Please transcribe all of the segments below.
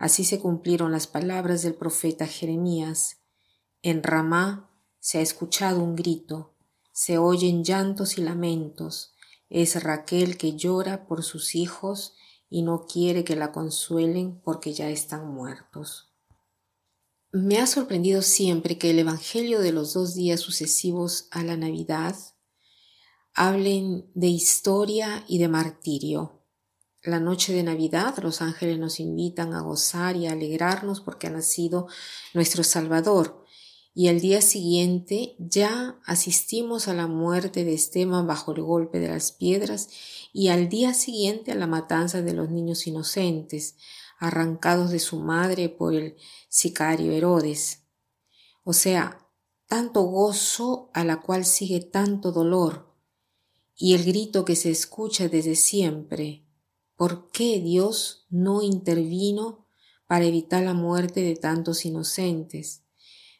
Así se cumplieron las palabras del profeta Jeremías. En Ramá se ha escuchado un grito, se oyen llantos y lamentos. Es Raquel que llora por sus hijos y no quiere que la consuelen porque ya están muertos. Me ha sorprendido siempre que el Evangelio de los dos días sucesivos a la Navidad hablen de historia y de martirio. La noche de Navidad los ángeles nos invitan a gozar y a alegrarnos porque ha nacido nuestro Salvador. Y al día siguiente ya asistimos a la muerte de Esteban bajo el golpe de las piedras y al día siguiente a la matanza de los niños inocentes, arrancados de su madre por el sicario Herodes. O sea, tanto gozo a la cual sigue tanto dolor y el grito que se escucha desde siempre, ¿Por qué Dios no intervino para evitar la muerte de tantos inocentes?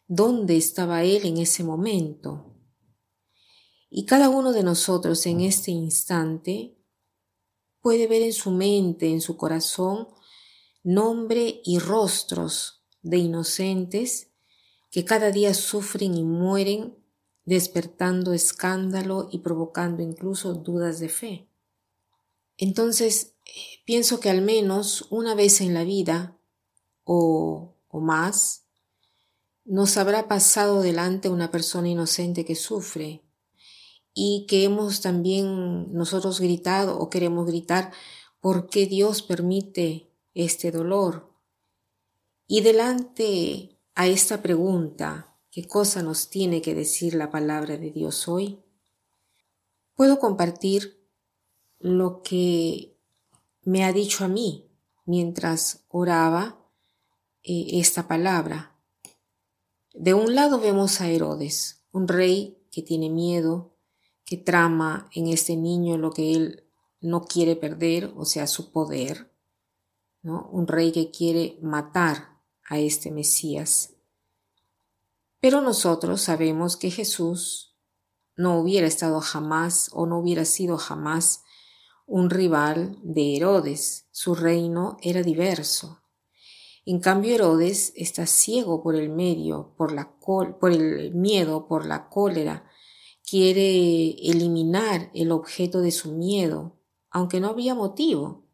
¿Dónde estaba Él en ese momento? Y cada uno de nosotros en este instante puede ver en su mente, en su corazón, nombre y rostros de inocentes que cada día sufren y mueren, despertando escándalo y provocando incluso dudas de fe. Entonces, pienso que al menos una vez en la vida, o, o más, nos habrá pasado delante una persona inocente que sufre y que hemos también nosotros gritado o queremos gritar, ¿por qué Dios permite este dolor? Y delante a esta pregunta, ¿qué cosa nos tiene que decir la palabra de Dios hoy? Puedo compartir lo que me ha dicho a mí mientras oraba eh, esta palabra. De un lado vemos a Herodes, un rey que tiene miedo, que trama en este niño lo que él no quiere perder, o sea, su poder, ¿no? Un rey que quiere matar a este Mesías. Pero nosotros sabemos que Jesús no hubiera estado jamás o no hubiera sido jamás un rival de Herodes. Su reino era diverso. En cambio, Herodes está ciego por el medio, por, la por el miedo, por la cólera. Quiere eliminar el objeto de su miedo, aunque no había motivo.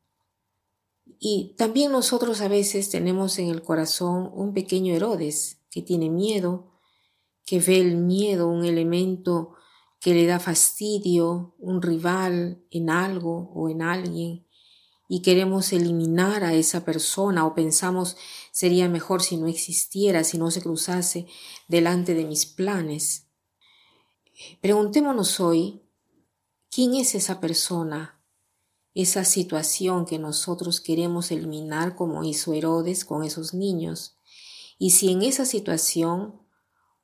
Y también nosotros a veces tenemos en el corazón un pequeño Herodes que tiene miedo, que ve el miedo un elemento que le da fastidio, un rival en algo o en alguien, y queremos eliminar a esa persona o pensamos sería mejor si no existiera, si no se cruzase delante de mis planes. Preguntémonos hoy, ¿quién es esa persona, esa situación que nosotros queremos eliminar como hizo Herodes con esos niños? Y si en esa situación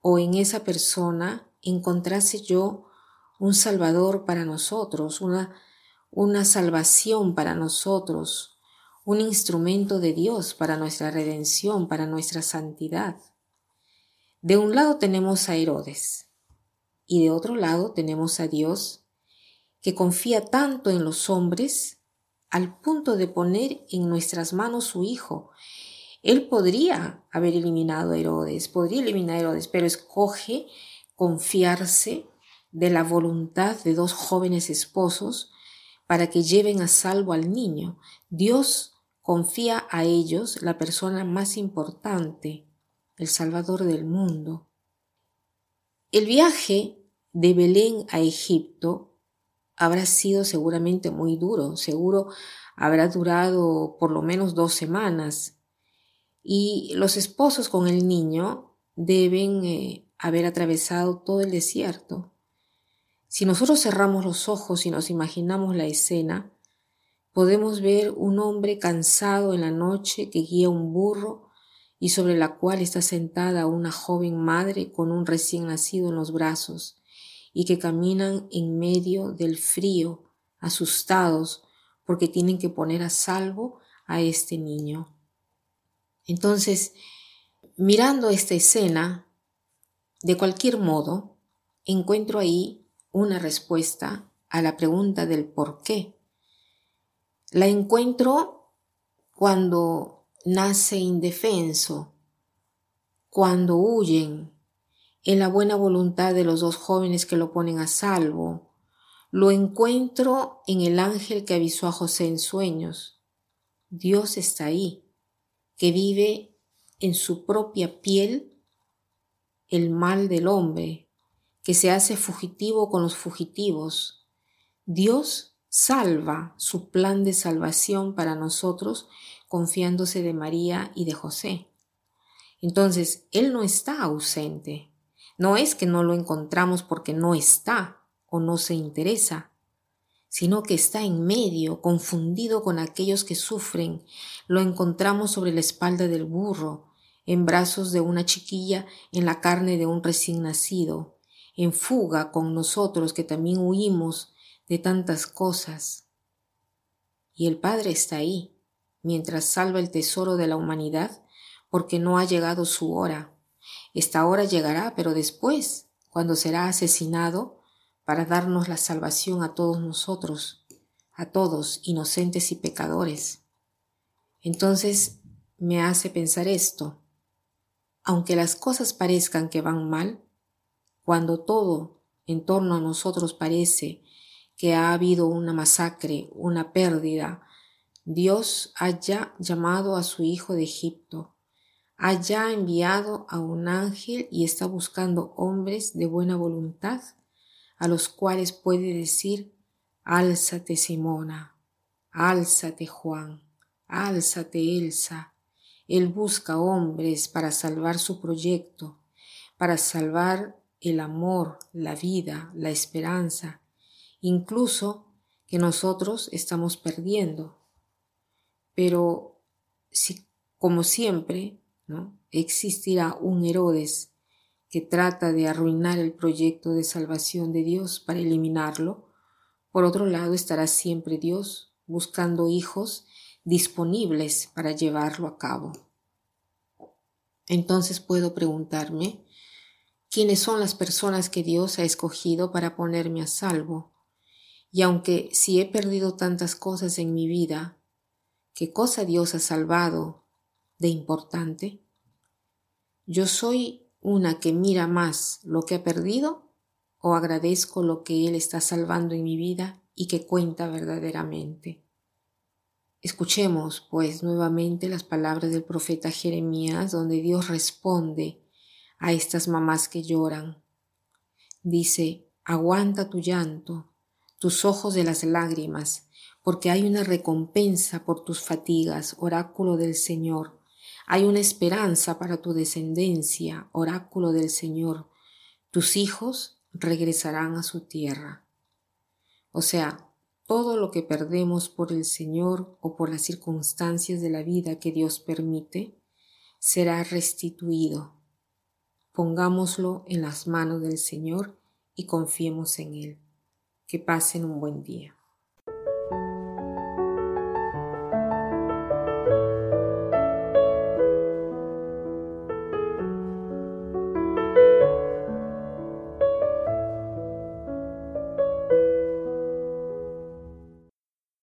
o en esa persona encontrase yo un Salvador para nosotros, una, una salvación para nosotros, un instrumento de Dios para nuestra redención, para nuestra santidad. De un lado tenemos a Herodes y de otro lado tenemos a Dios que confía tanto en los hombres al punto de poner en nuestras manos su Hijo. Él podría haber eliminado a Herodes, podría eliminar a Herodes, pero escoge confiarse de la voluntad de dos jóvenes esposos para que lleven a salvo al niño. Dios confía a ellos la persona más importante el Salvador del mundo. El viaje de Belén a Egipto habrá sido seguramente muy duro, seguro habrá durado por lo menos dos semanas y los esposos con el niño deben eh, haber atravesado todo el desierto. Si nosotros cerramos los ojos y nos imaginamos la escena, podemos ver un hombre cansado en la noche que guía un burro y sobre la cual está sentada una joven madre con un recién nacido en los brazos y que caminan en medio del frío, asustados porque tienen que poner a salvo a este niño. Entonces, mirando esta escena, de cualquier modo, encuentro ahí una respuesta a la pregunta del por qué. La encuentro cuando nace indefenso, cuando huyen, en la buena voluntad de los dos jóvenes que lo ponen a salvo. Lo encuentro en el ángel que avisó a José en sueños. Dios está ahí, que vive en su propia piel el mal del hombre, que se hace fugitivo con los fugitivos. Dios salva su plan de salvación para nosotros confiándose de María y de José. Entonces, Él no está ausente. No es que no lo encontramos porque no está o no se interesa, sino que está en medio, confundido con aquellos que sufren. Lo encontramos sobre la espalda del burro, en brazos de una chiquilla, en la carne de un recién nacido, en fuga con nosotros que también huimos de tantas cosas. Y el Padre está ahí, mientras salva el tesoro de la humanidad, porque no ha llegado su hora. Esta hora llegará, pero después, cuando será asesinado, para darnos la salvación a todos nosotros, a todos, inocentes y pecadores. Entonces me hace pensar esto aunque las cosas parezcan que van mal, cuando todo en torno a nosotros parece que ha habido una masacre, una pérdida, Dios haya llamado a su hijo de Egipto, haya enviado a un ángel y está buscando hombres de buena voluntad, a los cuales puede decir, Álzate Simona, álzate Juan, álzate Elsa, él busca hombres para salvar su proyecto, para salvar el amor, la vida, la esperanza, incluso que nosotros estamos perdiendo. Pero si, como siempre, ¿no? existirá un Herodes que trata de arruinar el proyecto de salvación de Dios para eliminarlo, por otro lado estará siempre Dios buscando hijos disponibles para llevarlo a cabo. Entonces puedo preguntarme, ¿quiénes son las personas que Dios ha escogido para ponerme a salvo? Y aunque si he perdido tantas cosas en mi vida, ¿qué cosa Dios ha salvado de importante? ¿Yo soy una que mira más lo que ha perdido o agradezco lo que Él está salvando en mi vida y que cuenta verdaderamente? Escuchemos, pues, nuevamente las palabras del profeta Jeremías, donde Dios responde a estas mamás que lloran. Dice, aguanta tu llanto, tus ojos de las lágrimas, porque hay una recompensa por tus fatigas, oráculo del Señor. Hay una esperanza para tu descendencia, oráculo del Señor. Tus hijos regresarán a su tierra. O sea, todo lo que perdemos por el Señor o por las circunstancias de la vida que Dios permite será restituido. Pongámoslo en las manos del Señor y confiemos en Él. Que pasen un buen día.